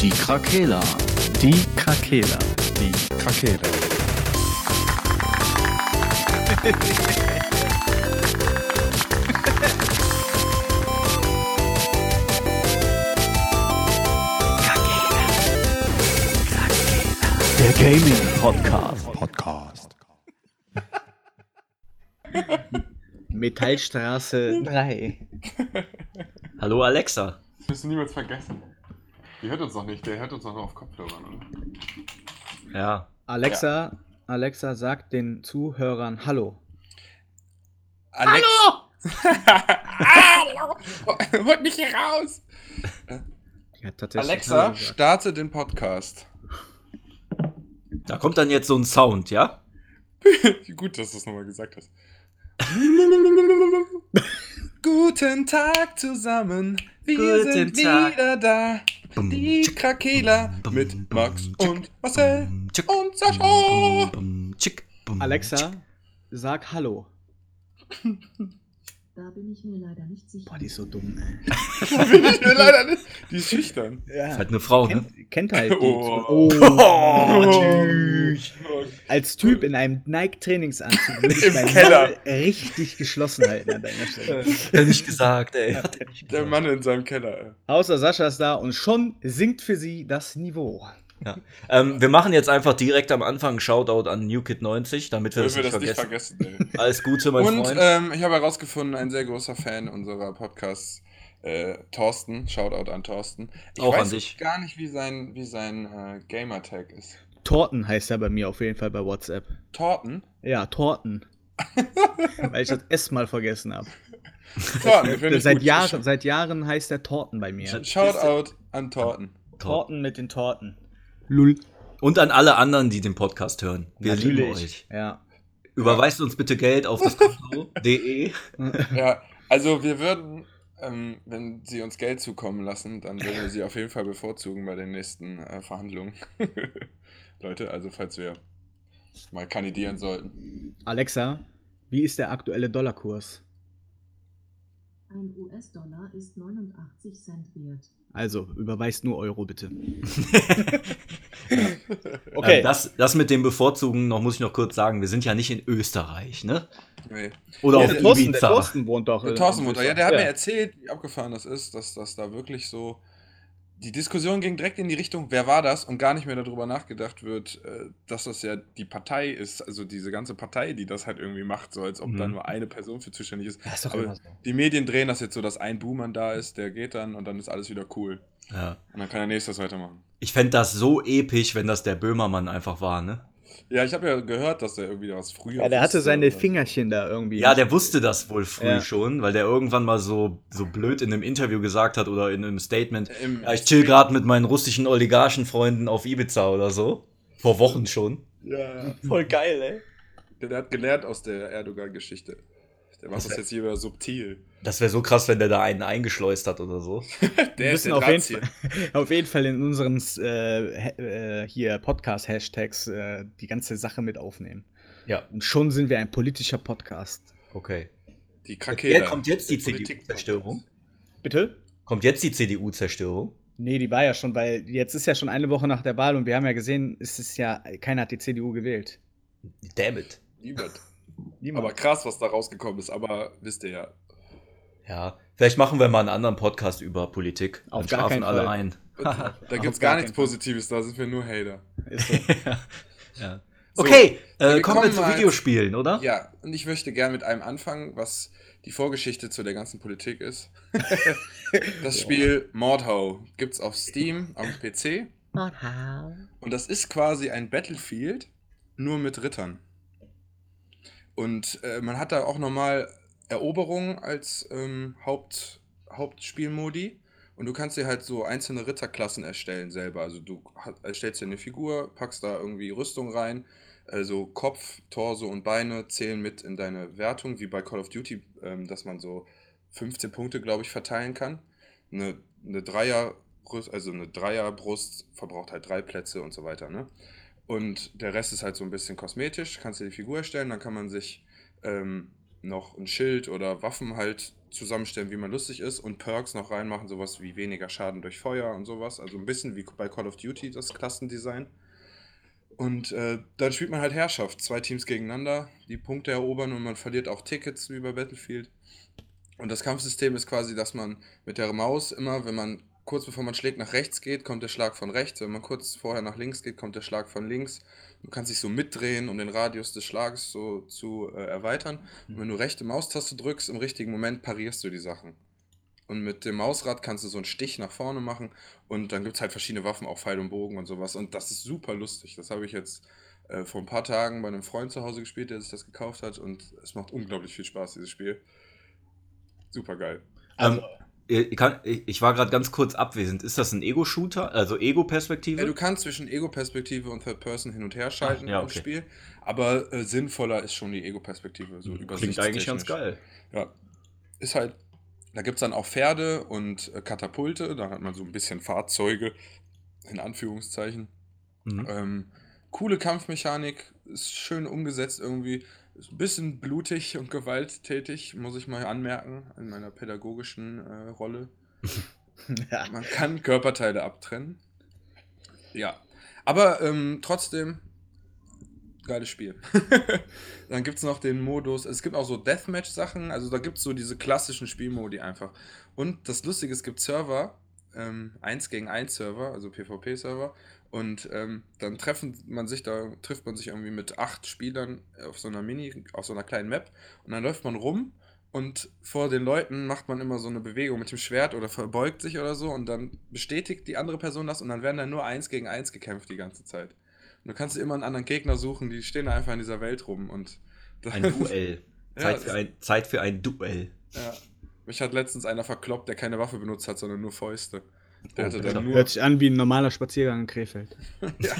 Die Krakela. Die Krakela. Die Krakela. Der Gaming Podcast. Podcast. Metallstraße 3. Hallo Alexa. Das wirst du niemals vergessen. Die hört uns noch nicht, der hört uns noch auf Kopfhörern, oder? Ja. Alexa, Alexa sagt den Zuhörern Hallo. Alex Hallo! Holt mich hier raus! Alexa, Hallo starte den Podcast. Da kommt dann jetzt so ein Sound, ja? Gut, dass du es nochmal gesagt hast. Guten Tag zusammen, wir Guten sind Tag. wieder da. Die Krakela mit Max und Marcel und Sascha. Alexa, sag Hallo. Da bin ich mir leider nicht sicher. Boah, die ist so dumm, ey. Bin ich mir leider nicht. Die ist schüchtern. Ist Ja. halt eine Frau, ne? Kennt, kennt halt die. Oh. Oh. tschüss. Als Typ in einem Nike-Trainingsanzug würde ich Im meinen Keller. Maul richtig geschlossen halten an deiner Stelle. Hat er nicht gesagt, ey. Hat er nicht Der gesagt. Mann in seinem Keller. ey. Außer Sascha ist da und schon sinkt für sie das Niveau. Ja. Ähm, wir machen jetzt einfach direkt am Anfang einen Shoutout an NewKid90, damit wir das wir nicht das vergessen. nicht vergessen. Ey. Alles Gute, mein Und Freund. ähm, ich habe herausgefunden, ein sehr großer Fan unserer Podcasts, äh, Thorsten, Shoutout an Thorsten. Ich Auch weiß an dich. gar nicht, wie sein, wie sein äh, Gamertag ist. Torten heißt er bei mir auf jeden Fall bei WhatsApp. Torten? Ja, Torten. Weil ich das S mal vergessen habe. Torten, ich Seit. Jahren, seit Jahren heißt er Torten bei mir. Shoutout an Torten. Torten mit den Torten. Lull. Und an alle anderen, die den Podcast hören. Wir lieben euch. Ja. Überweist uns bitte Geld auf das Konto.de. Ja, also wir würden, ähm, wenn sie uns Geld zukommen lassen, dann würden wir sie auf jeden Fall bevorzugen bei den nächsten äh, Verhandlungen. Leute, also falls wir mal kandidieren sollten. Alexa, wie ist der aktuelle Dollarkurs? Ein US-Dollar ist 89 Cent wert. Also, überweist nur Euro bitte. Okay. das, das mit dem Bevorzugen, noch muss ich noch kurz sagen, wir sind ja nicht in Österreich, ne? Nee. Oder Ja, auf der, Thorsten, der Ibiza. Thorsten wohnt doch. Der äh, Thorsten Mutter, ja, der hat Ja. mir erzählt, wie abgefahren das ist, dass das da wirklich so. Die Diskussion ging direkt in die Richtung, wer war das? Und gar nicht mehr darüber nachgedacht wird, äh, dass das ja die Partei ist, also diese ganze Partei, die das halt irgendwie macht, so als ob Mhm. da nur eine Person für zuständig ist. Ist Aber so. die Medien drehen das jetzt so, dass ein Buhmann da ist, der geht dann und dann ist alles wieder cool. Ja. Und dann kann der nächste das weitermachen. Ich fände das so episch, wenn das der Böhmermann einfach war, ne? Ja, ich habe ja gehört, dass der irgendwie was früher. Ja, der hatte seine oder- Fingerchen da irgendwie. Ja, der wusste das wohl früh Ja. schon, weil der irgendwann mal so, so blöd in einem Interview gesagt hat oder in einem Statement, Im- ja, ich chill gerade mit meinen russischen Oligarchenfreunden auf Ibiza oder so. Vor Wochen schon. Ja, Voll geil, ey. der, der hat gelernt aus der Erdogan-Geschichte. Der macht Das jetzt hier wieder subtil. Das wäre so krass, wenn der da einen eingeschleust hat oder so. Wir Der müssen auf jeden, Fall, auf jeden Fall in unseren äh, äh, hier Podcast-Hashtags äh, die ganze Sache mit aufnehmen. Ja, Und schon sind wir ein politischer Podcast. okay. Die Krakela. Ja, kommt jetzt die Politik- CDU-Zerstörung? Bitte? Kommt jetzt die CDU-Zerstörung? Nee, die war ja schon, weil jetzt ist ja schon eine Woche nach der Wahl und wir haben ja gesehen, es ist ja, keiner hat die CDU gewählt. Damn it. Niemand. Niemand. Aber krass, was da rausgekommen ist. Aber wisst ihr ja. Ja, vielleicht machen wir mal einen anderen Podcast über Politik. Auf Dann gar schlafen keinen alle Fall. ein. Da gibt es gar gar nichts. Positives, da sind wir nur Hater. Ist so. ja. So, Okay, äh, kommen wir zu Videospielen, oder? Ja, und ich möchte gerne mit einem anfangen, was die Vorgeschichte zu der ganzen Politik ist. das Spiel Mordhau gibt es auf Steam am PC. Und das ist quasi ein Battlefield, nur mit Rittern. Und äh, man hat da auch nochmal Eroberung als ähm, Haupt, Hauptspielmodi. Und du kannst dir halt so einzelne Ritterklassen erstellen selber. Also du erstellst dir eine Figur, packst da irgendwie Rüstung rein. Also Kopf, Torso und Beine zählen mit in deine Wertung, wie bei Call of Duty, ähm, dass man so 15 Punkte, glaube ich, verteilen kann. Eine, eine Dreier, also eine Dreierbrust verbraucht halt drei Plätze und so weiter, ne? Und der Rest ist halt so ein bisschen kosmetisch. Kannst dir die Figur erstellen, dann kann man sich ähm, noch ein Schild oder Waffen halt zusammenstellen, wie man lustig ist und Perks noch reinmachen, sowas wie weniger Schaden durch Feuer und sowas. Also ein bisschen wie bei Call of Duty das Klassendesign. Und äh, dann spielt man halt Herrschaft, zwei Teams gegeneinander, die Punkte erobern und man verliert auch Tickets wie bei Battlefield. Und das Kampfsystem ist quasi, dass man mit der Maus immer, wenn man kurz bevor man schlägt nach rechts geht, kommt der Schlag von rechts. Wenn man kurz vorher nach links geht, kommt der Schlag von links. Du kannst dich so mitdrehen, um den Radius des Schlages so zu äh, erweitern. Und wenn du rechte Maustaste drückst, im richtigen Moment parierst du die Sachen. Und mit dem Mausrad kannst du so einen Stich nach vorne machen und dann gibt es halt verschiedene Waffen, auch Pfeil und Bogen und sowas. Und das ist super lustig. Das habe ich jetzt äh, vor ein paar Tagen bei einem Freund zu Hause gespielt, der sich das gekauft hat und es macht unglaublich viel Spaß, dieses Spiel. Super geil. Also, ähm, ich, kann, ich, war gerade ganz kurz abwesend. Ist das ein Ego-Shooter, also Ego-Perspektive? Ja, du kannst zwischen Ego-Perspektive und Third Person hin und her schalten ja, okay. im Spiel. Aber äh, sinnvoller ist schon die Ego-Perspektive. So Klingt eigentlich ganz geil. Ja. Ist halt da gibt es dann auch Pferde und äh, Katapulte, da hat man so ein bisschen Fahrzeuge, in Anführungszeichen. Mhm. Ähm, coole Kampfmechanik, ist schön umgesetzt irgendwie. Ist ein bisschen blutig und gewalttätig, muss ich mal anmerken, in meiner pädagogischen äh, Rolle. ja. Man kann Körperteile abtrennen. Ja. Aber ähm, trotzdem geiles Spiel. dann gibt es noch den Modus, es gibt auch so Deathmatch-Sachen, also da gibt es so diese klassischen Spielmodi einfach. Und das Lustige, es gibt Server, ähm, 1 gegen 1 Server, also PvP-Server, und ähm, dann treffen man sich, da trifft man sich irgendwie mit acht Spielern auf so einer Mini, auf so einer kleinen Map und dann läuft man rum und vor den Leuten macht man immer so eine Bewegung mit dem Schwert oder verbeugt sich oder so und dann bestätigt die andere Person das und dann werden dann nur eins gegen eins gekämpft die ganze Zeit. Und du kannst immer einen anderen Gegner suchen, die stehen einfach in dieser Welt rum. Und ein Duell. Zeit, ja, für ein, Zeit für ein Duell. Ja. Mich hat letztens einer verkloppt, der keine Waffe benutzt hat, sondern nur Fäuste. Der oh, hatte dann nur Hört sich an wie ein normaler Spaziergang in Krefeld. ja.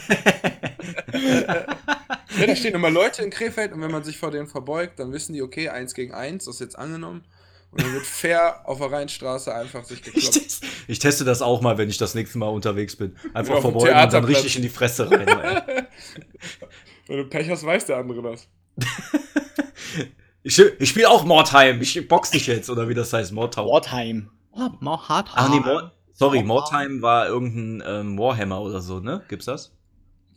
ja, da stehen immer Leute in Krefeld und wenn man sich vor denen verbeugt, dann wissen die, okay, eins gegen eins, das ist jetzt angenommen. Und dann wird fair auf der Rheinstraße einfach sich gekloppt. Ich, ich, teste das auch mal, wenn ich das nächste Mal unterwegs bin. Einfach verbeugen und dann richtig in die Fresse rein. wenn du Pech hast, weiß der andere das. ich ich spiele auch Mordheim. Ich box dich jetzt, oder wie das heißt, Mordheim. Mordheim. Oh, Mordheim. Ach nee, Mord sorry, Mordheim war irgendein ähm, Warhammer oder so, ne? Gibt's das?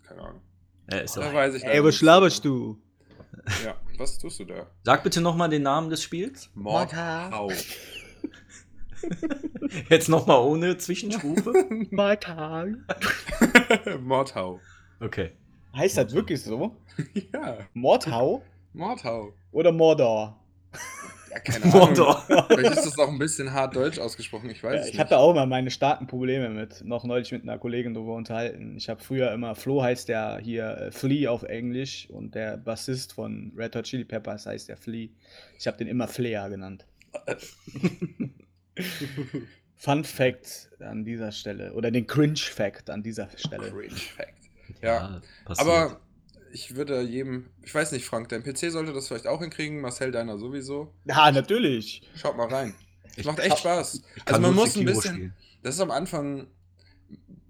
Keine Ahnung. Ja, ist da weiß ich Ey, was schlaberst du? Ja, was tust du da? Sag bitte nochmal den Namen des Spiels. Mordhau. Jetzt nochmal ohne Zwischenstufe. Mordhau. Mordhau. Okay. Heißt das wirklich so? ja. Mordhau? Mordhau. Oder Mordor? Ja, keine Ahnung. Vielleicht ist das auch ein bisschen hart deutsch ausgesprochen, ich weiß ja, Ich habe da auch immer meine starken Probleme mit. Noch neulich mit einer Kollegin darüber unterhalten. Ich habe früher immer, Flo heißt der hier äh, Flea auf Englisch und der Bassist von Red Hot Chili Peppers heißt der Flea. Ich habe den immer Flair genannt. Fun Fact an dieser Stelle. Oder den Cringe Fact an dieser Stelle. Cringe Fact. Ja, ja aber ich würde jedem, ich weiß nicht, Frank, dein PC sollte das vielleicht auch hinkrigen, Marcel deiner sowieso. Ja, natürlich. Schaut mal rein. Es macht echt Spaß. Also man muss ein bisschen, spielen. das ist am Anfang,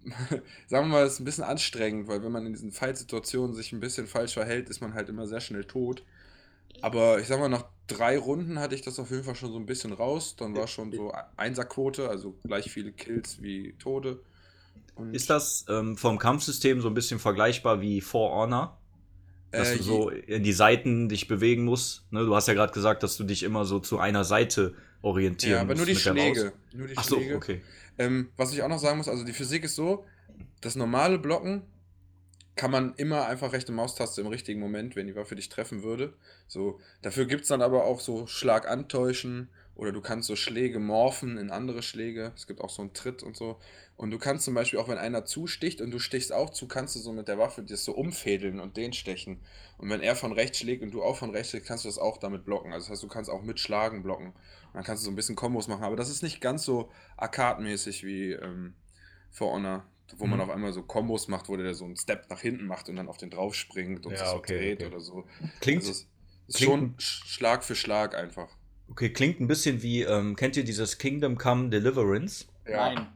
sagen wir mal, ist ein bisschen anstrengend, weil wenn man in diesen Fallsituationen sich ein bisschen falsch verhält, ist man halt immer sehr schnell tot. Aber ich sag mal, nach drei Runden hatte ich das auf jeden Fall schon so ein bisschen raus. Dann war schon so Einserquote, also gleich viele Kills wie Tode. Und ist das ähm, vom Kampfsystem so ein bisschen vergleichbar wie For Honor? Dass äh, du so in die Seiten dich bewegen musst. Ne, du hast ja gerade gesagt, dass du dich immer so zu einer Seite orientieren musst. Ja, aber nur die Schläge. Nur die Ach so, okay. Ähm, was ich auch noch sagen muss, also die Physik ist so, das normale Blocken kann man immer einfach rechte Maustaste im richtigen Moment, wenn die Waffe dich treffen würde. So, dafür gibt es dann aber auch so Schlag antäuschen oder du kannst so Schläge morphen in andere Schläge. Es gibt auch so einen Tritt und so. Und du kannst zum Beispiel auch, wenn einer zusticht und du stichst auch zu, kannst du so mit der Waffe das so umfädeln und den stechen. Und wenn er von rechts schlägt und du auch von rechts schlägst, kannst du das auch damit blocken. Also das heißt, du kannst auch mit Schlagen blocken. Und dann kannst du so ein bisschen Kombos machen. Aber das ist nicht ganz so arcade-mäßig wie ähm, For Honor, wo mhm. man auf einmal so Kombos macht, wo der so einen Step nach hinten macht und dann auf den drauf springt und ja, sich so okay, dreht okay. oder so. Klingt, also ist klingt, schon Schlag für Schlag einfach. Okay, klingt ein bisschen wie, ähm, kennt ihr dieses Kingdom Come Deliverance? Ja. Nein.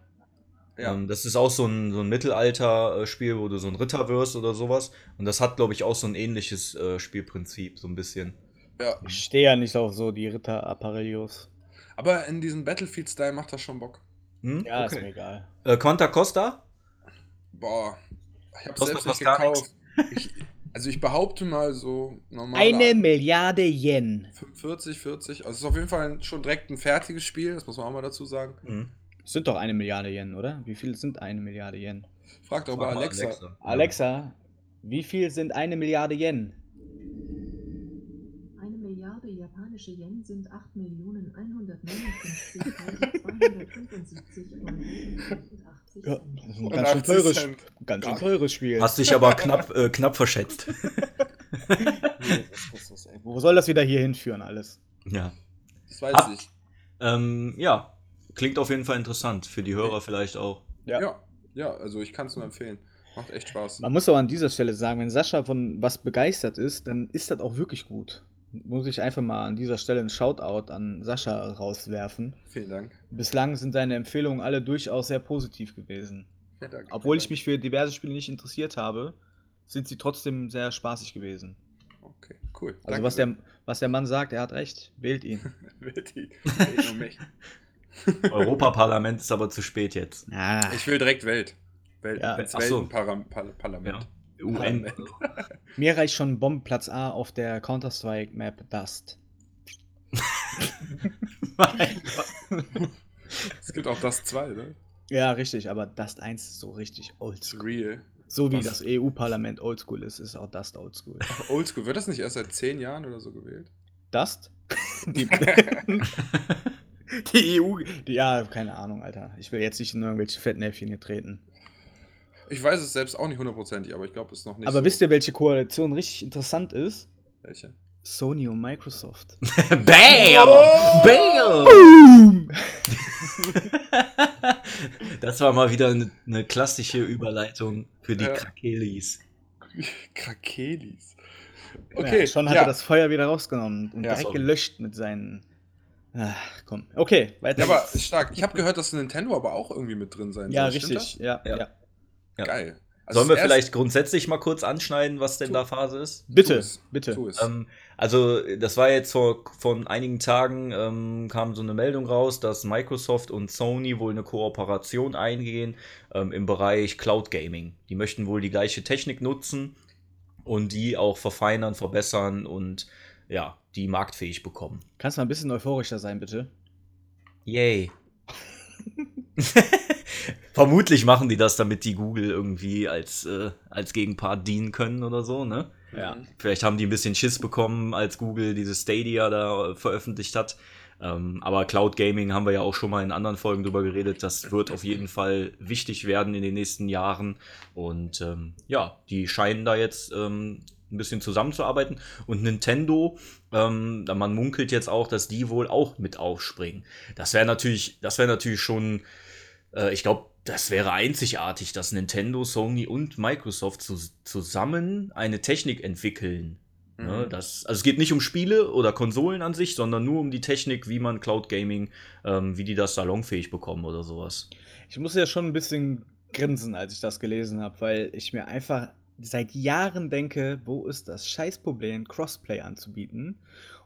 Ja. Ähm, das ist auch so ein, so ein Mittelalter-Spiel, wo du so ein Ritter wirst oder sowas. Und das hat, glaube ich, auch so ein ähnliches äh, Spielprinzip, so ein bisschen. Ja. Ich stehe ja nicht auf so die Ritter Apparellos. Aber in diesem Battlefield-Style macht das schon Bock. Hm? Ja, ist okay. mir egal. Äh, Quanta Costa? Boah. Ich hab's Kostet selbst nicht gekauft. Ich, also ich behaupte mal so normal. Eine Milliarde Yen. 45, 40. Also es ist auf jeden Fall schon direkt ein fertiges Spiel, das muss man auch mal dazu sagen. Hm. Sind doch eine Milliarde Yen, oder? Wie viel sind eine Milliarde Yen? Fragt doch mal Frag mal Alexa. Alexa, wie viel sind eine Milliarde Yen? Eine Milliarde japanische Yen sind 8.159.275,85 Ja, das ist ein ganz schön 80 teures, Cent. ganz schön teures Spiel. Hast dich aber knapp, äh, knapp verschätzt. Wo soll das wieder hier hinführen, alles? ja. Das weiß Hab- ich. Ähm, ja, klingt auf jeden Fall interessant. Für die Hörer vielleicht auch. Ja. Ja. ja, also ich kann es nur empfehlen. Macht echt Spaß. Man muss aber an dieser Stelle sagen, wenn Sascha von was begeistert ist, dann ist das auch wirklich gut. Muss ich einfach mal an dieser Stelle ein Shoutout an Sascha rauswerfen. Vielen Dank. Bislang sind seine Empfehlungen alle durchaus sehr positiv gewesen. Vielen Dank. Obwohl ich mich für diverse Spiele nicht interessiert habe, sind sie trotzdem sehr spaßig gewesen. Okay, cool. Also was der, was der Mann sagt, er hat recht. Wählt ihn. Wählt die- wählt nur mich. Europaparlament ist aber zu spät jetzt. Ah, Ich will direkt Welt. Welt Ja. das Ach so. Weltenparlament. Ja. UN. mir reicht schon Bombenplatz A auf der Counter-Strike-Map Dust. Es gibt auch das 2, ne? Ja, richtig, aber Dust 1 ist so richtig oldschool. real. So wie Was? das EU-Parlament oldschool ist, ist auch Dust oldschool. Oldschool. Wird das nicht erst seit 10 Jahren oder so gewählt? Dust? Die, die EU, die, ja, keine Ahnung, Alter. Ich will jetzt nicht in irgendwelche Fettnäpfchen hier treten. Ich weiß es selbst auch nicht hundertprozentig, aber ich glaube, es ist noch nicht aber so. wisst ihr, welche Koalition richtig interessant ist? welche? Sony und Microsoft. Bam! Oh! Bam! das war mal wieder eine, eine klassische Überleitung für die Ja. Krakelis. Krakelis. Okay, ja, schon hat ja. er das Feuer wieder rausgenommen und Ja, direkt sorry. gelöscht mit seinen. Ach, komm. Okay, weiter. Ja, aber stark. Ich habe gehört, dass Nintendo aber auch irgendwie mit drin sein ja, soll. Stimmt richtig. Ja, Ja. Ja. Geil. Also Sollen wir vielleicht grundsätzlich mal kurz anschneiden, was denn Tu- da Phase ist? Bitte, Tu es. bitte. Tu es. Ähm, also, das war jetzt vor von einigen Tagen, ähm, kam so eine Meldung raus, dass Microsoft und Sony wohl eine Kooperation eingehen ähm, im Bereich Cloud Gaming. Die möchten wohl die gleiche Technik nutzen und die auch verfeinern, verbessern und ja, die marktfähig bekommen. Kannst du mal ein bisschen euphorischer sein, bitte? Yay. Vermutlich machen die das, damit die Google irgendwie als, äh, als Gegenpart dienen können oder so, ne? Ja. Vielleicht haben die ein bisschen Schiss bekommen, als Google dieses Stadia da äh, veröffentlicht hat. Ähm, aber Cloud Gaming haben wir ja auch schon mal in anderen Folgen drüber geredet. Das wird auf jeden Fall wichtig werden in den nächsten Jahren. Und ähm, ja, die scheinen da jetzt ähm, ein bisschen zusammenzuarbeiten. Und Nintendo, ähm, man munkelt jetzt auch, dass die wohl auch mit aufspringen. Das wäre natürlich, das wäre natürlich schon, äh, ich glaube, das wäre einzigartig, dass Nintendo, Sony und Microsoft zu, zusammen eine Technik entwickeln. Ne, Mhm. das, also es geht nicht um Spiele oder Konsolen an sich, sondern nur um die Technik, wie man Cloud Gaming, ähm, wie die das salonfähig bekommen oder sowas. Ich muss ja schon ein bisschen grinsen, als ich das gelesen habe, weil ich mir einfach seit Jahren denke, wo ist das Scheißproblem, Crossplay anzubieten?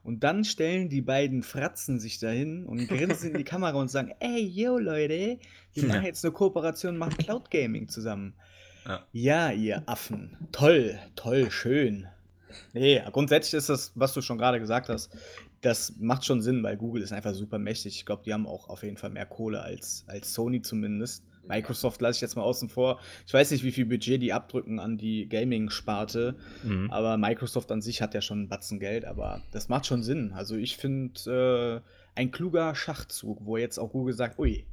Und dann stellen die beiden Fratzen sich dahin und grinsen in die Kamera und sagen, ey, yo Leute, wir machen jetzt eine Kooperation, machen Cloud Gaming zusammen. Ja. Ja, ihr Affen. Toll, toll, schön. Nee, grundsätzlich ist das, was du schon gerade gesagt hast, das macht schon Sinn, weil Google ist einfach super mächtig. Ich glaube, die haben auch auf jeden Fall mehr Kohle als, als Sony zumindest. Microsoft lasse ich jetzt mal außen vor. Ich weiß nicht, wie viel Budget die abdrücken an die Gaming-Sparte, Mhm. aber Microsoft an sich hat ja schon einen Batzen Geld, aber das macht schon Sinn. Also ich finde äh, ein kluger Schachzug, wo jetzt auch Google sagt, ui,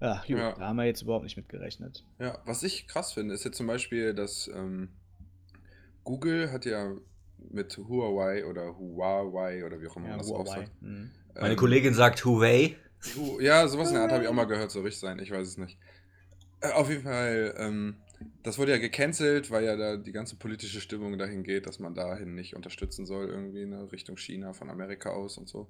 ja, gut, Ja. da haben wir jetzt überhaupt nicht mit gerechnet. Ja, was ich krass finde, ist jetzt zum Beispiel, dass ähm, Google hat ja mit Huawei oder Huawei oder wie auch immer man Ja, das aussagt. Mhm. Meine ähm, Kollegin sagt Huawei. Hu- Ja, sowas in der Art habe ich auch mal gehört, so richtig sein, ich weiß es nicht. Äh, auf jeden Fall, ähm, das wurde ja gecancelt, weil ja da die ganze politische Stimmung dahin geht, dass man dahin nicht unterstützen soll, irgendwie in Richtung China von Amerika aus und so.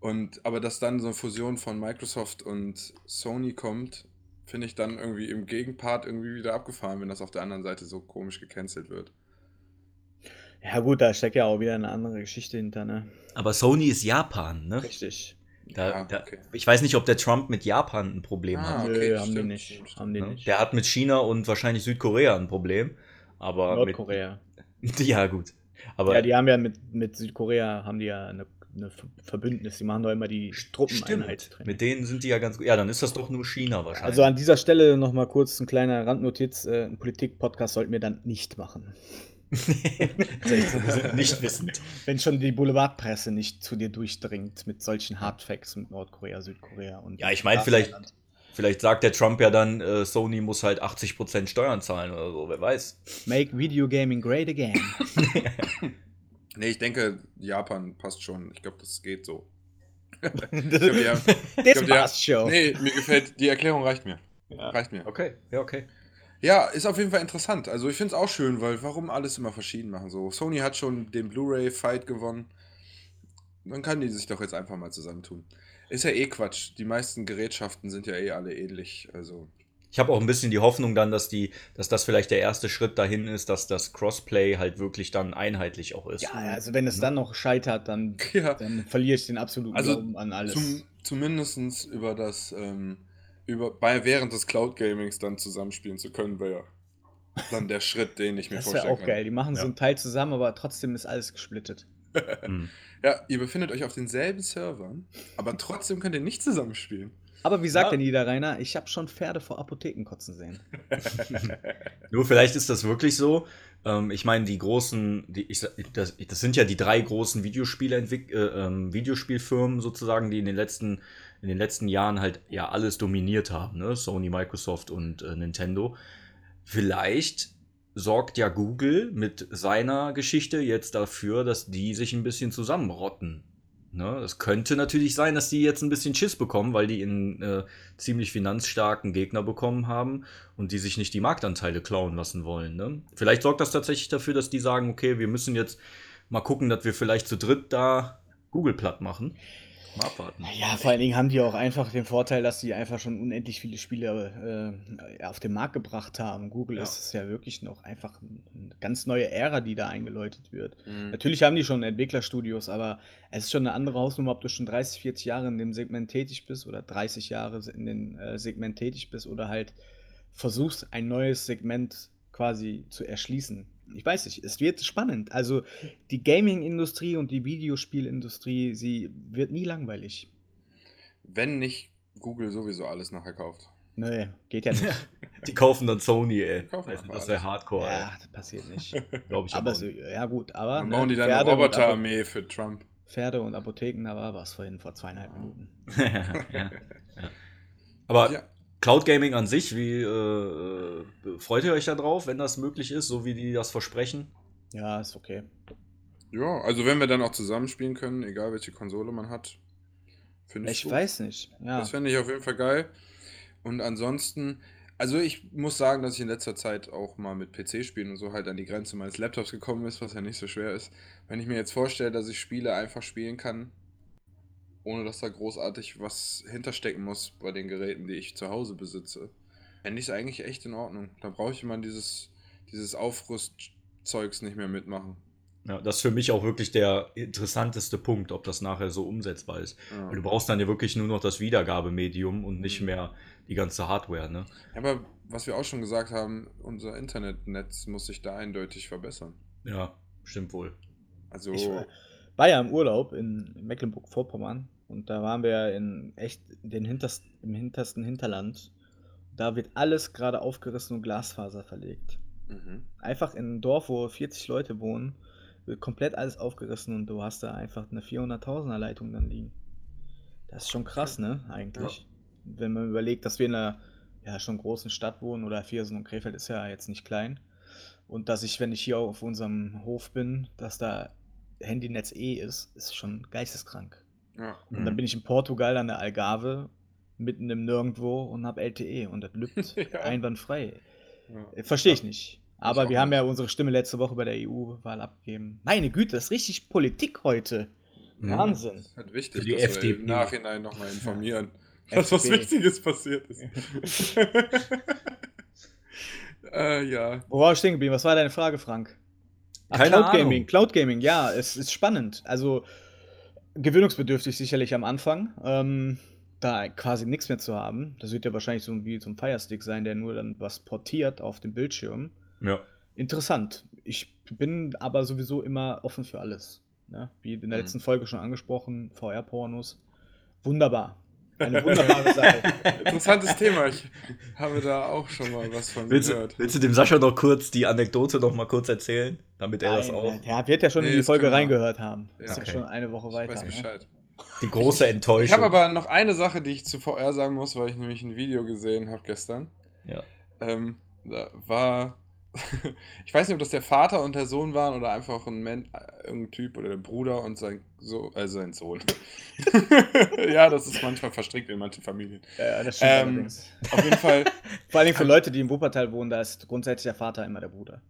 Und aber dass dann so eine Fusion von Microsoft und Sony kommt, finde ich dann irgendwie im Gegenpart irgendwie wieder abgefahren, wenn das auf der anderen Seite so komisch gecancelt wird. Ja, gut, da steckt ja auch wieder eine andere Geschichte hinter, ne? Aber Sony ist Japan, ne? Richtig. Da, Ja, da, okay. Ich weiß nicht, ob der Trump mit Japan ein Problem Ah, hat. okay, Nö, haben die nicht. Haben die Ne? nicht. Der hat mit China und wahrscheinlich Südkorea ein Problem. Aber Nordkorea. Mit, ja, gut. Aber Ja, die haben ja mit, mit Südkorea haben die ja eine, eine Verbündnis. Die machen doch immer die. Truppeneinheitstraining. Mit denen sind die ja ganz gut. Ja, dann ist das doch nur China wahrscheinlich. Also an dieser Stelle nochmal kurz ein kleiner Randnotiz. Äh, einen Politik-Podcast sollten wir dann nicht machen. wir sind nicht wissend. Wenn schon die Boulevardpresse nicht zu dir durchdringt mit solchen Hardfacts mit Nordkorea, Südkorea und. Ja, ich meine, vielleicht, vielleicht sagt der Trump ja dann, äh, Sony muss halt 80% Steuern zahlen oder so, wer weiß. Make Video Gaming great again. Nee, ich denke, Japan passt schon. Ich glaube, das geht so. das Ich glaub, die haben- ich glaub, passt schon. Nee, mir gefällt, die Erklärung reicht mir. Ja. Reicht mir. Okay, ja, okay. Ja, ist auf jeden Fall interessant. Also ich finde es auch schön, weil warum alles immer verschieden machen? So, Sony hat schon den Blu-ray-Fight gewonnen. Dann kann die sich doch jetzt einfach mal zusammentun. Ist ja eh Quatsch. Die meisten Gerätschaften sind ja eh alle ähnlich. Also, Ich habe auch ein bisschen die Hoffnung dann, dass die, dass das vielleicht der erste Schritt dahin ist, dass das Crossplay halt wirklich dann einheitlich auch ist. Ja, also wenn es dann noch scheitert, dann, ja, dann verliere ich den absoluten Also, Glauben an alles. zum, zumindest über das, ähm, über, bei, während des Cloud Gamings dann zusammenspielen zu können, wäre ja dann der Schritt, den ich mir das wäre auch geil. Die machen Ja. so einen Teil zusammen, aber trotzdem ist alles gesplittet. Hm. Ja, ihr befindet euch auf denselben Servern, aber trotzdem könnt ihr nicht zusammenspielen. Aber wie sagt Ja. der Niederrheiner, ich habe schon Pferde vor Apotheken kotzen sehen. Nur vielleicht ist das wirklich so. Ähm, ich meine, die großen, die, ich, das, das sind ja die drei großen Videospiele äh, ähm, Videospielfirmen sozusagen, die in den letzten, in den letzten Jahren halt ja alles dominiert haben, ne? Sony, Microsoft und äh, Nintendo. Vielleicht sorgt ja Google mit seiner Geschichte jetzt dafür, dass die sich ein bisschen zusammenrotten. Ne? Es könnte natürlich sein, dass die jetzt ein bisschen Schiss bekommen, weil die einen äh, ziemlich finanzstarken Gegner bekommen haben und die sich nicht die Marktanteile klauen lassen wollen. Ne? Vielleicht sorgt das tatsächlich dafür, dass die sagen, okay, wir müssen jetzt mal gucken, dass wir vielleicht zu dritt da Google platt machen. Mal abwarten. Ja, vor allen Dingen haben die auch einfach den Vorteil, dass sie einfach schon unendlich viele Spiele äh, auf den Markt gebracht haben. Google Ja. ist es ja wirklich noch einfach eine ganz neue Ära, die da eingeläutet wird. Mhm. Natürlich haben die schon Entwicklerstudios, aber es ist schon eine andere Hausnummer, ob du schon 30, 40 Jahre in dem Segment tätig bist oder 30 Jahre in dem äh, Segment tätig bist oder halt versuchst, ein neues Segment quasi zu erschließen. Ich weiß nicht, es wird spannend. Also die Gaming-Industrie und die Videospielindustrie, sie wird nie langweilig. Wenn nicht Google sowieso alles nachher kauft. Nö, geht ja nicht. Die kaufen dann Sony, ey. Kaufen Also, das wäre. Hardcore, ja, das passiert nicht. Glaube ich aber aber so, nicht. ja gut, aber Dann ne, bauen die dann eine Pferde und Apo- Roboterarmee für Trump. Pferde und Apotheken, da war was vorhin vor zweieinhalb Minuten. ja, ja. Aber Ja. Cloud Gaming an sich, wie äh, äh, freut ihr euch da drauf, wenn das möglich ist, so wie die das versprechen? Ja, ist okay. Ja, also wenn wir dann auch zusammenspielen können, egal welche Konsole man hat, finde ich Ich gut. weiß nicht. Ja. Das fände ich auf jeden Fall geil. Und ansonsten, also ich muss sagen, dass ich in letzter Zeit auch mal mit PC-Spielen und so halt an die Grenze meines Laptops gekommen ist, was ja nicht so schwer ist. Wenn ich mir jetzt vorstelle, dass ich Spiele einfach spielen kann, ohne dass da großartig was hinterstecken muss bei den Geräten, die ich zu Hause besitze, fände ich es eigentlich echt in Ordnung. Da brauche ich mal dieses, dieses Aufrüstzeugs nicht mehr mitmachen. Ja, das ist für mich auch wirklich der interessanteste Punkt, ob das nachher so umsetzbar ist. Ja. Weil du brauchst dann ja wirklich nur noch das Wiedergabemedium und nicht Mhm. mehr die ganze Hardware, ne? Aber was wir auch schon gesagt haben, unser Internetnetz muss sich da eindeutig verbessern. Ja, stimmt wohl. Also, Ich war- war ja im Urlaub in Mecklenburg-Vorpommern und da waren wir ja in echt den hinterst, im hintersten Hinterland. Da wird alles gerade aufgerissen und Glasfaser verlegt. mhm. Einfach in einem Dorf, wo 40 Leute wohnen, wird komplett alles aufgerissen und du hast da einfach eine 400.000er Leitung dann liegen. Das ist schon krass, ne? Eigentlich. Wenn man überlegt, dass wir in einer ja, schon großen Stadt wohnen oder Viersen und Krefeld ist ja jetzt nicht klein. Und dass ich, wenn ich hier auf unserem Hof bin, dass da Handynetz eh ist, ist schon geisteskrank. Ja. Und dann bin ich in Portugal an der Algarve, mitten im Nirgendwo und hab LTE und das lübt Ja. einwandfrei. ja. Äh, Verstehe ich nicht. Aber auch wir haben nicht. ja unsere Stimme letzte Woche bei der EU-Wahl abgegeben. Meine Güte, das ist richtig Politik heute. Mhm. Wahnsinn. Das ist halt wichtig, Für die dass wir FDP. im Nachhinein nochmal informieren, dass was. Wichtiges passiert ist. äh, ja. Wo war ich stehen geblieben? Was war deine Frage, Frank? Ach, Keine Cloud Ahnung. Gaming, Cloud Gaming, ja, es ist spannend. Also gewöhnungsbedürftig sicherlich am Anfang, ähm, da quasi nichts mehr zu haben. Das wird ja wahrscheinlich so wie so ein Firestick sein, der nur dann was portiert auf dem Bildschirm. Ja. Interessant. Ich bin aber sowieso immer offen für alles. Ne? Wie in der Mhm. letzten Folge schon angesprochen, VR-Pornos. Wunderbar. Eine wunderbare Sache. Interessantes Thema. Ich habe da auch schon mal was von Willst, gehört. willst du dem Sascha noch kurz die Anekdote noch mal kurz erzählen, damit er das Nein, auch. Der wird ja schon Nee, in die das Folge wir- reingehört haben. Ja. ist ja Okay. schon eine Woche Ich weiter. weiß ne? Bescheid. Die große Enttäuschung. Ich habe aber noch eine Sache, die ich zu VR sagen muss, weil ich nämlich ein Video gesehen habe gestern. Ja. Ähm, da war. ich weiß nicht, ob das der Vater und der Sohn waren oder einfach ein äh, irgendein Typ oder der Bruder und sein, so äh, sein Sohn. ja, das ist manchmal verstrickt in manchen Familien. Ja, das stimmt Ähm, allerdings. Auf jeden Fall. Vor allem für Leute, die im Wuppertal wohnen, da ist grundsätzlich der Vater immer der Bruder.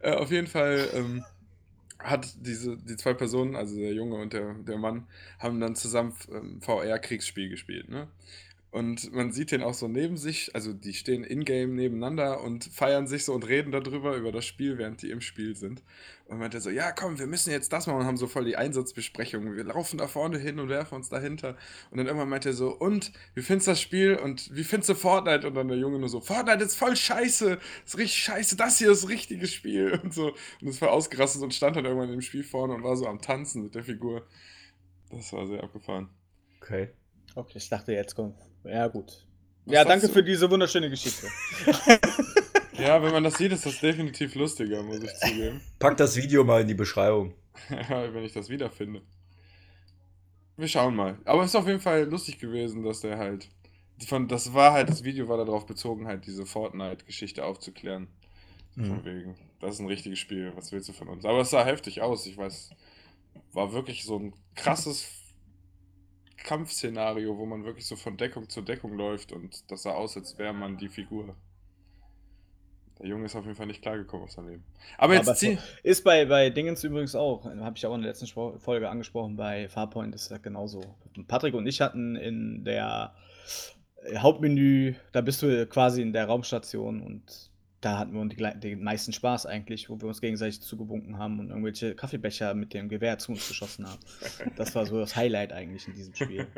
äh, auf jeden Fall ähm, hat diese, die zwei Personen, also der Junge und der, der Mann, haben dann zusammen ähm, VR-Kriegsspiel gespielt, ne? Und man sieht den auch so neben sich, also die stehen in-game nebeneinander und feiern sich so und reden darüber, über das Spiel, während die im Spiel sind. Und meinte so, ja komm, wir müssen jetzt das machen und haben so voll die Einsatzbesprechungen. Wir laufen da vorne hin und werfen uns dahinter. Und dann irgendwann meinte er so, und, wie findest du das Spiel und wie findest du Fortnite? Und dann der Junge nur so, Fortnite ist voll scheiße, ist richtig scheiße, das hier ist das richtige Spiel. Und so. Und es war ausgerastet und stand dann irgendwann im Spiel vorne und war so am Tanzen mit der Figur. Das war sehr abgefahren. Okay. Okay, ich dachte, jetzt kommt. Ja, gut. Was ja, danke du? für diese wunderschöne Geschichte. Ja, wenn man das sieht, ist das definitiv lustiger, muss ich zugeben. Pack das Video mal in die Beschreibung. Ja, wenn ich das wiederfinde. Wir schauen mal. Aber es ist auf jeden Fall lustig gewesen, dass der halt. Von, das war halt, das Video war darauf bezogen, halt diese Fortnite-Geschichte aufzuklären. Von Mhm. wegen. Das ist ein richtiges Spiel, was willst du von uns? Aber es sah heftig aus, ich weiß. War wirklich so ein krasses Kampfszenario, wo man wirklich so von Deckung zu Deckung läuft und das sah aus, als wäre man die Figur. Der Junge ist auf jeden Fall nicht klargekommen auf sein Leben. Aber jetzt Aber zieh. Ist bei, bei Dingens übrigens auch, habe ich auch in der letzten Spro- Folge angesprochen, bei Farpoint ist das genauso. Patrick und ich hatten in der Hauptmenü, da bist du quasi in der Raumstation und da hatten wir den meisten Spaß eigentlich, wo wir uns gegenseitig zugebunken haben und irgendwelche Kaffeebecher mit dem Gewehr zu uns geschossen haben. Das war so das Highlight eigentlich in diesem Spiel.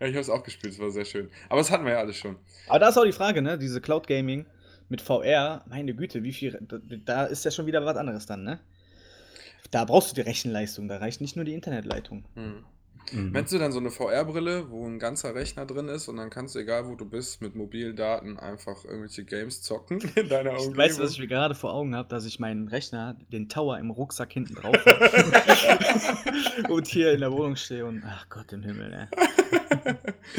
Ja, ich habe es auch gespielt, es war sehr schön. Aber das hatten wir ja alles schon. Aber da ist auch die Frage, ne? Diese Cloud Gaming mit VR, meine Güte, wie viel. Da, ist ja schon wieder was anderes dann, ne? Da brauchst du die Rechenleistung, da reicht nicht nur die Internetleitung. Hm. Mhm. Meinst du dann so eine VR-Brille, wo ein ganzer Rechner drin ist und dann kannst du, egal wo du bist, mit mobilen Daten einfach irgendwelche Games zocken in deiner Ich Umgebung? weiß, was ich mir gerade vor Augen habe, dass ich meinen Rechner, den Tower im Rucksack hinten drauf habe und hier in der Wohnung stehe und ach Gott im Himmel,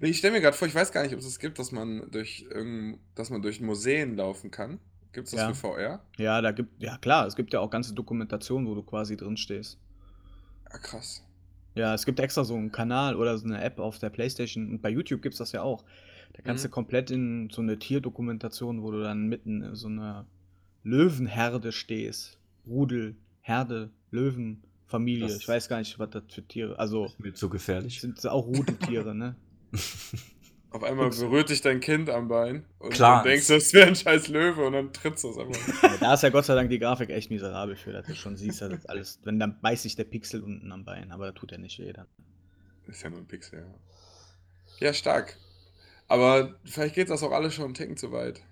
nee, ich stelle mir gerade vor, ich weiß gar nicht, ob es das gibt, dass man durch irgend, dass man durch Museen laufen kann. Gibt es das Ja. für VR? Ja, da gibt, ja klar, es gibt ja auch ganze Dokumentationen, wo du quasi drin stehst. Ah, krass. Ja, es gibt extra so einen Kanal oder so eine App auf der Playstation und bei YouTube gibt es das ja auch. Da kannst Mhm. du komplett in so eine Tierdokumentation, wo du dann mitten in so einer Löwenherde stehst. Rudel, Herde, Löwen, Familie. Das- ich weiß gar nicht, was das für Tiere. Also Ist mir zu gefährlich. sind auch Rudeltiere, ne? Auf einmal berührt dich dein Kind am Bein und Clans. du denkst, das wäre ein scheiß Löwe und dann trittst du es einfach. Ja, da ist ja Gott sei Dank die Grafik echt miserabel für, dass du schon siehst, dass das alles. Wenn dann beißt sich der Pixel unten am Bein, aber da tut ja nicht weh dann. Ist ja nur ein Pixel, ja. Ja, stark. Aber vielleicht geht das auch alles schon einen Ticken zu weit.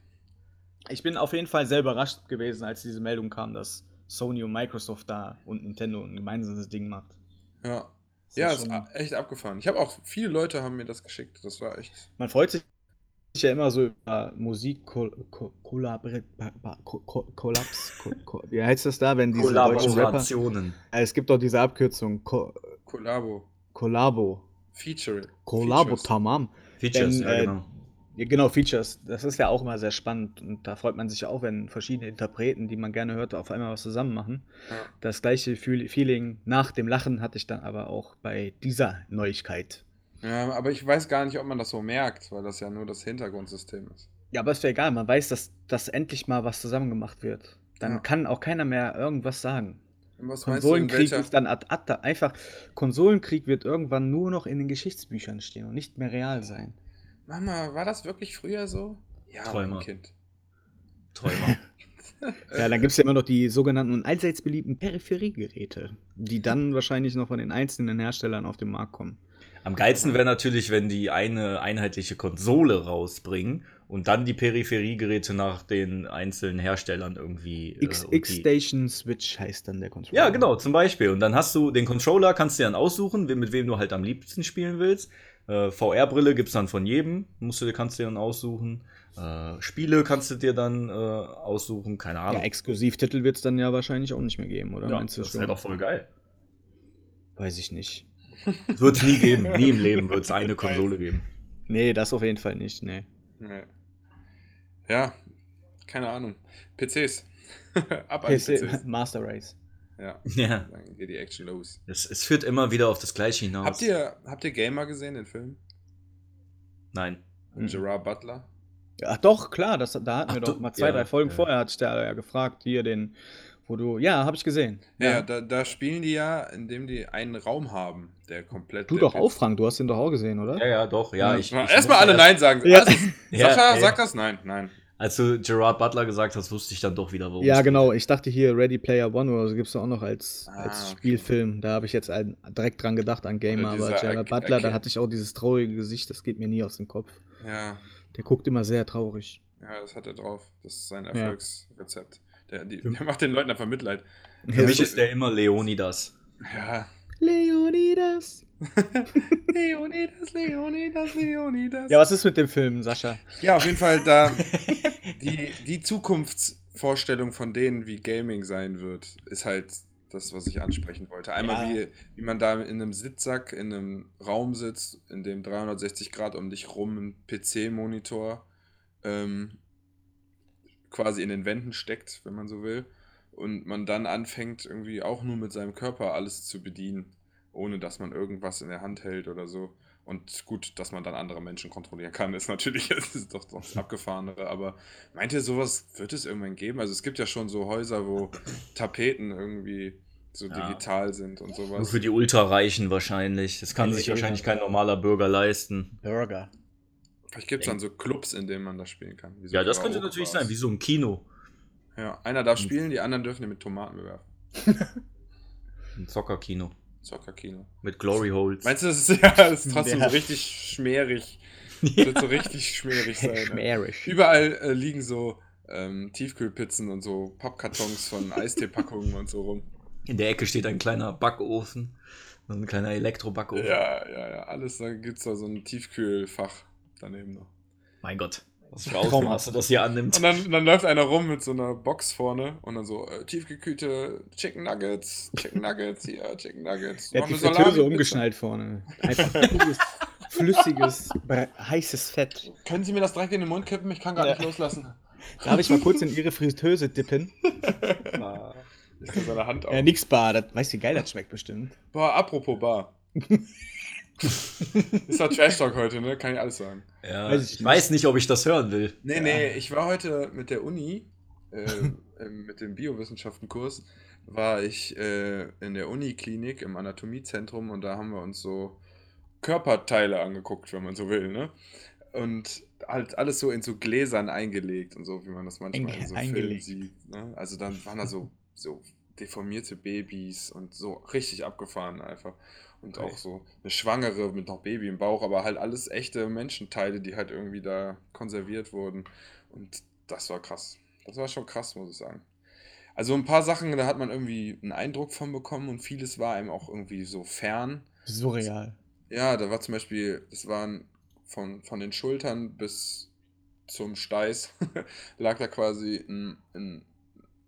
Ich bin auf jeden Fall sehr überrascht gewesen, als diese Meldung kam, dass Sony und Microsoft da und Nintendo ein gemeinsames Ding macht. Ja. Das Ja, ist ist schon- echt abgefaffen. Ich habe auch, viele Leute haben mir das geschickt. Das war echt. Man freut sich ja immer so über Musik Kollaps, wie heißt das da, wenn diese deutschen Rapper, Kollaborationen. Äh, es gibt doch diese Abkürzung Ko Kollabo. Kollabo, Feature. Kollabo Features. Tamam. Features, Denn, ja, äh, genau. Ja, genau, Features. Das ist ja auch immer sehr spannend und da freut man sich auch, wenn verschiedene Interpreten, die man gerne hört, auf einmal was zusammen machen. Ja. Das gleiche Feeling nach dem Lachen hatte ich dann aber auch bei dieser Neuigkeit. Ja, aber ich weiß gar nicht, ob man das so merkt, weil das ja nur das Hintergrundsystem ist. Ja, aber ist ja egal, man weiß, dass, dass endlich mal was zusammen gemacht wird. Dann Ja. kann auch keiner mehr irgendwas sagen. Was du, Konsolenkrieg welcher... ist dann ad acta. Einfach, Konsolenkrieg wird irgendwann nur noch in den Geschichtsbüchern stehen und nicht mehr real sein. Mama, war das wirklich früher so? Ja, Träumer. mein Kind. Träumer. Ja, dann gibt es ja immer noch die sogenannten allseits beliebten Peripheriegeräte, die dann wahrscheinlich noch von den einzelnen Herstellern auf den Markt kommen. Am geilsten wäre natürlich, wenn die eine einheitliche Konsole rausbringen und dann die Peripheriegeräte nach den einzelnen Herstellern irgendwie. äh, und die- X-Station Switch heißt dann der Controller. Ja, genau, zum Beispiel. Und dann hast du den Controller, kannst du dir dann aussuchen, mit wem du halt am liebsten spielen willst. Äh, VR-Brille gibt's dann von jedem, musst du, kannst du dir dann aussuchen. Äh, Spiele kannst du dir dann äh, aussuchen, keine Ja, Ahnung. Exklusivtitel wird es dann ja wahrscheinlich auch nicht mehr geben, oder? Ja, Meinst das wäre doch voll geil. Weiß ich nicht. Wird nie geben, nie im Leben wird es eine Konsole geben. Nee, das auf jeden Fall nicht, nee. Nee. Ja, keine Ahnung. PCs. Ab PC, PCs. Master Race. Ja, Ja, dann geht die Action los. es, es führt immer wieder auf das Gleiche hinaus. Habt ihr, habt ihr Gamer gesehen, den Film? Nein. Mhm. Gerard Butler? Ach doch, klar, das, da hatten Ach wir du- doch mal zwei, ja, drei Folgen ja. vorher, hat ich da ja gefragt, hier den, wo du, ja, habe ich gesehen. Ja, ja da, da spielen die ja, indem die einen Raum haben, der komplett. Du der doch auch, Frank, du hast den doch auch gesehen, oder? Ja, ja, doch, ja. Ja. Erstmal alle Nein sagen. Ja. Also, Ja, Sascha, sag das? Nein, nein. Als du Gerard Butler gesagt hast, wusste ich dann doch wieder, worum Ja, geht. genau. Ich dachte hier Ready Player One oder so gibt es auch noch als, Ah, als okay. Spielfilm. Da habe ich jetzt ein, direkt dran gedacht an Gamer, Oder aber Gerard Ar- Butler, da hatte ich auch dieses traurige Gesicht, das geht mir nie aus dem Kopf. Ja, Der guckt immer sehr traurig. ja, das hat er drauf. Das ist sein Erfolgsrezept. Der, die, der macht den Leuten einfach Mitleid. Für mich ist der immer Leonidas. Ja. Leonidas. Leonidas, Leonidas, Leonidas. Ja, was ist mit dem Film, Sascha? Ja, auf jeden Fall da die, die Zukunftsvorstellung von denen, wie Gaming sein wird, ist halt das, was ich ansprechen wollte. Einmal, Ja. wie, wie man da in einem Sitzsack in einem Raum sitzt, in dem 360 Grad um dich rum ein PC-Monitor ähm, quasi in den Wänden steckt, wenn man so will. Und man dann anfängt, irgendwie auch nur mit seinem Körper alles zu bedienen, ohne dass man irgendwas in der Hand hält oder so. Und gut, dass man dann andere Menschen kontrollieren kann, ist natürlich das ist doch das Abgefahrenere. Aber meint ihr, sowas wird es irgendwann geben? Also es gibt ja schon so Häuser, wo Tapeten irgendwie so Ja. digital sind und sowas. Nur für die Ultrareichen wahrscheinlich. Das kann Ja, sich wahrscheinlich kein normaler Bürger leisten. Burger. Vielleicht gibt es dann so Clubs, in denen man das spielen kann. wie so Ja, das könnte natürlich sein, wie so ein Kino. Ja, einer darf Und- spielen, die anderen dürfen ihn mit Tomaten bewerfen. Ein Zockerkino. Zockerkino. Mit Glory Holes. Meinst du, das ist, ja, das ist trotzdem Ja. so richtig schmierig? Das wird so richtig schmierig sein. ne? Schmärisch. Überall äh, liegen so ähm, Tiefkühlpizzen und so Pappkartons von Eisteepackungen und so rum. In der Ecke steht ein kleiner Backofen. So ein kleiner Elektrobackofen. Ja, ja, ja, alles. Da gibt es da so ein Tiefkühlfach daneben noch. Mein Gott. Was für Ausmaße das hier annimmt. Und dann, dann läuft einer rum mit so einer Box vorne und dann so äh, tiefgekühlte Chicken Nuggets, Chicken Nuggets, hier, Chicken Nuggets. Der noch hat die eine Fritteuse umgeschnallt vorne. Einfach pures, flüssiges, heißes Fett. Können Sie mir das direkt in den Mund kippen? Ich kann gar Ja. nicht loslassen. Darf ich mal kurz in Ihre Fritteuse dippen? Ist das seine Hand auf. Ja, nix Bar, das, weißt du, wie geil das schmeckt bestimmt. Boah, apropos Bar. ist doch Trash Talk heute, ne? Kann ich alles sagen. Ja, Weiß ich ich weiß nicht, ob ich das hören will. Nee, Ja. nee, ich war heute mit der Uni, äh, mit dem Biowissenschaftenkurs, war ich äh, in der Uniklinik im Anatomiezentrum und da haben wir uns so Körperteile angeguckt, wenn man so will, ne? Und halt alles so in so Gläsern eingelegt und so, wie man das manchmal in so Filmen eingelegt. sieht. Ne? Also dann waren da so, so deformierte Babys und so richtig abgefahren einfach. Und Okay. auch so eine Schwangere mit noch Baby im Bauch, aber halt alles echte Menschenteile, die halt irgendwie da konserviert wurden. Und das war krass. Das war schon krass, muss ich sagen. Also ein paar Sachen, da hat man irgendwie einen Eindruck von bekommen und vieles war einem auch irgendwie so fern. Surreal. Ja, da war zum Beispiel, das waren von, von den Schultern bis zum Steiß, lag da quasi ein, ein,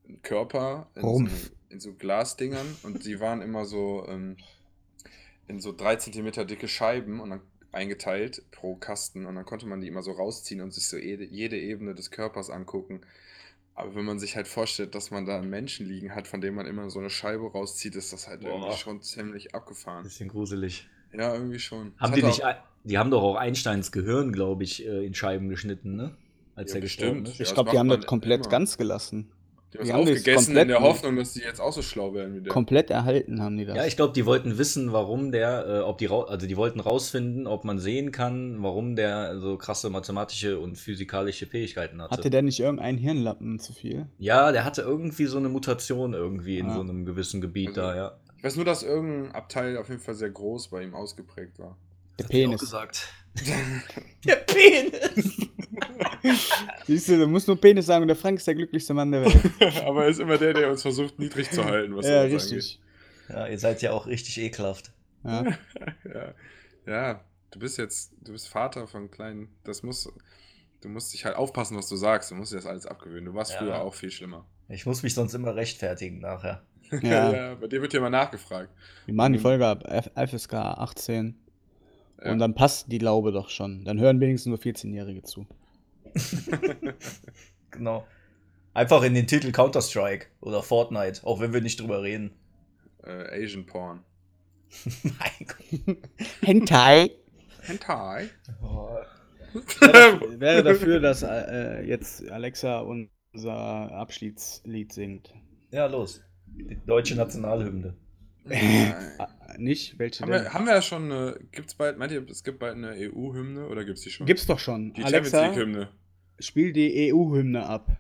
ein Körper in so, in so Glasdingern und die waren immer so ähm, in so drei Zentimeter dicke Scheiben und dann eingeteilt pro Kasten und dann konnte man die immer so rausziehen und sich so jede, jede Ebene des Körpers angucken. Aber wenn man sich halt vorstellt, dass man da einen Menschen liegen hat, von dem man immer so eine Scheibe rauszieht, ist das halt Boah. irgendwie schon ziemlich abgefahren. Bisschen gruselig. Ja, irgendwie schon. Haben die nicht, auch- die haben doch auch Einsteins Gehirn, glaube ich, äh, in Scheiben geschnitten, ne? Als Ja, er gestorben bestimmt. ist. Ich glaube, die haben das komplett immer. ganz gelassen. Die haben es aufgegessen in komplett der Hoffnung, dass die jetzt auch so schlau werden wie der. Komplett erhalten haben die das. Ja, ich glaube, die wollten wissen, warum der, äh, ob die, also die wollten rausfinden, ob man sehen kann, warum der so krasse mathematische und physikalische Fähigkeiten hatte. Hatte der nicht irgendeinen Hirnlappen zu viel? ja, der hatte irgendwie so eine Mutation irgendwie in Ah. so einem gewissen Gebiet Also- da, ja. Ich weiß nur, dass irgendein Abteil auf jeden Fall sehr groß bei ihm ausgeprägt war. Der Penis. gesagt. der Penis! Siehst du, du musst nur Penis sagen und der Frank ist der glücklichste Mann der Welt. Aber er ist immer der, der uns versucht, niedrig zu halten, was ja, sowas richtig. Ja, ihr seid ja auch richtig ekelhaft. Ja. angeht. Ja. ja, du bist jetzt, du bist Vater von kleinen, das muss, du musst dich halt aufpassen, was du sagst, du musst dir das alles abgewöhnen. Du warst Ja. früher auch viel schlimmer. Ich muss mich sonst immer rechtfertigen nachher. Ja. bei dir wird ja immer nachgefragt. Wir machen die Folge ab FSK 18 Ja. und dann passt die Laube doch schon. Dann hören wenigstens nur 14-Jährige zu. Genau. Einfach in den Titel Counter-Strike oder Fortnite, auch wenn wir nicht drüber reden. Äh, Asian Porn. mein Gott. Hentai. Hentai. Wäre dafür, dass äh, jetzt Alexa unser Abschiedslied singt. Ja, los. Die deutsche Nationalhymne. Äh, nicht? Welche haben, denn? wir, haben wir ja schon eine, gibt's bald, meint ihr, es gibt bald eine EU-Hymne oder gibt's die schon? Gibt's doch schon. Die Champions Alexa, League-Hymne. Spiel die EU-Hymne ab.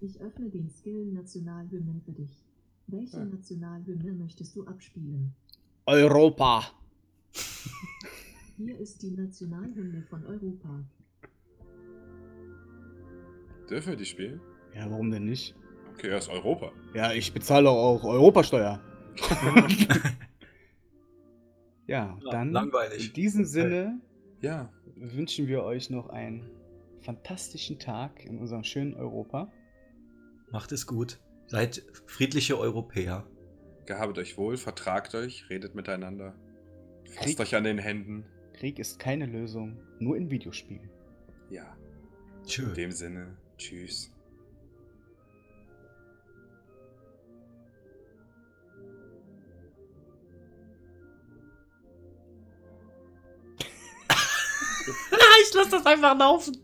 Ich öffne den Skill Nationalhymnen für dich. Welche Ja. Nationalhymne möchtest du abspielen? Europa. Hier ist die Nationalhymne von Europa. Dürfen wir die spielen? Ja, warum denn nicht? Okay, ja, ist Europa. Ja, ich bezahle auch Europasteuer. ja, dann langweilig. in diesem Sinne Ja, wünschen wir euch noch einen fantastischen Tag in unserem schönen Europa. Macht es gut. Seid friedliche Europäer. gehabet euch wohl, vertragt euch, redet miteinander. Fasst Krieg- euch an den Händen. Krieg ist keine Lösung, nur in Videospielen. Ja, Tschö. in dem Sinne, tschüss. Ich lass das einfach laufen.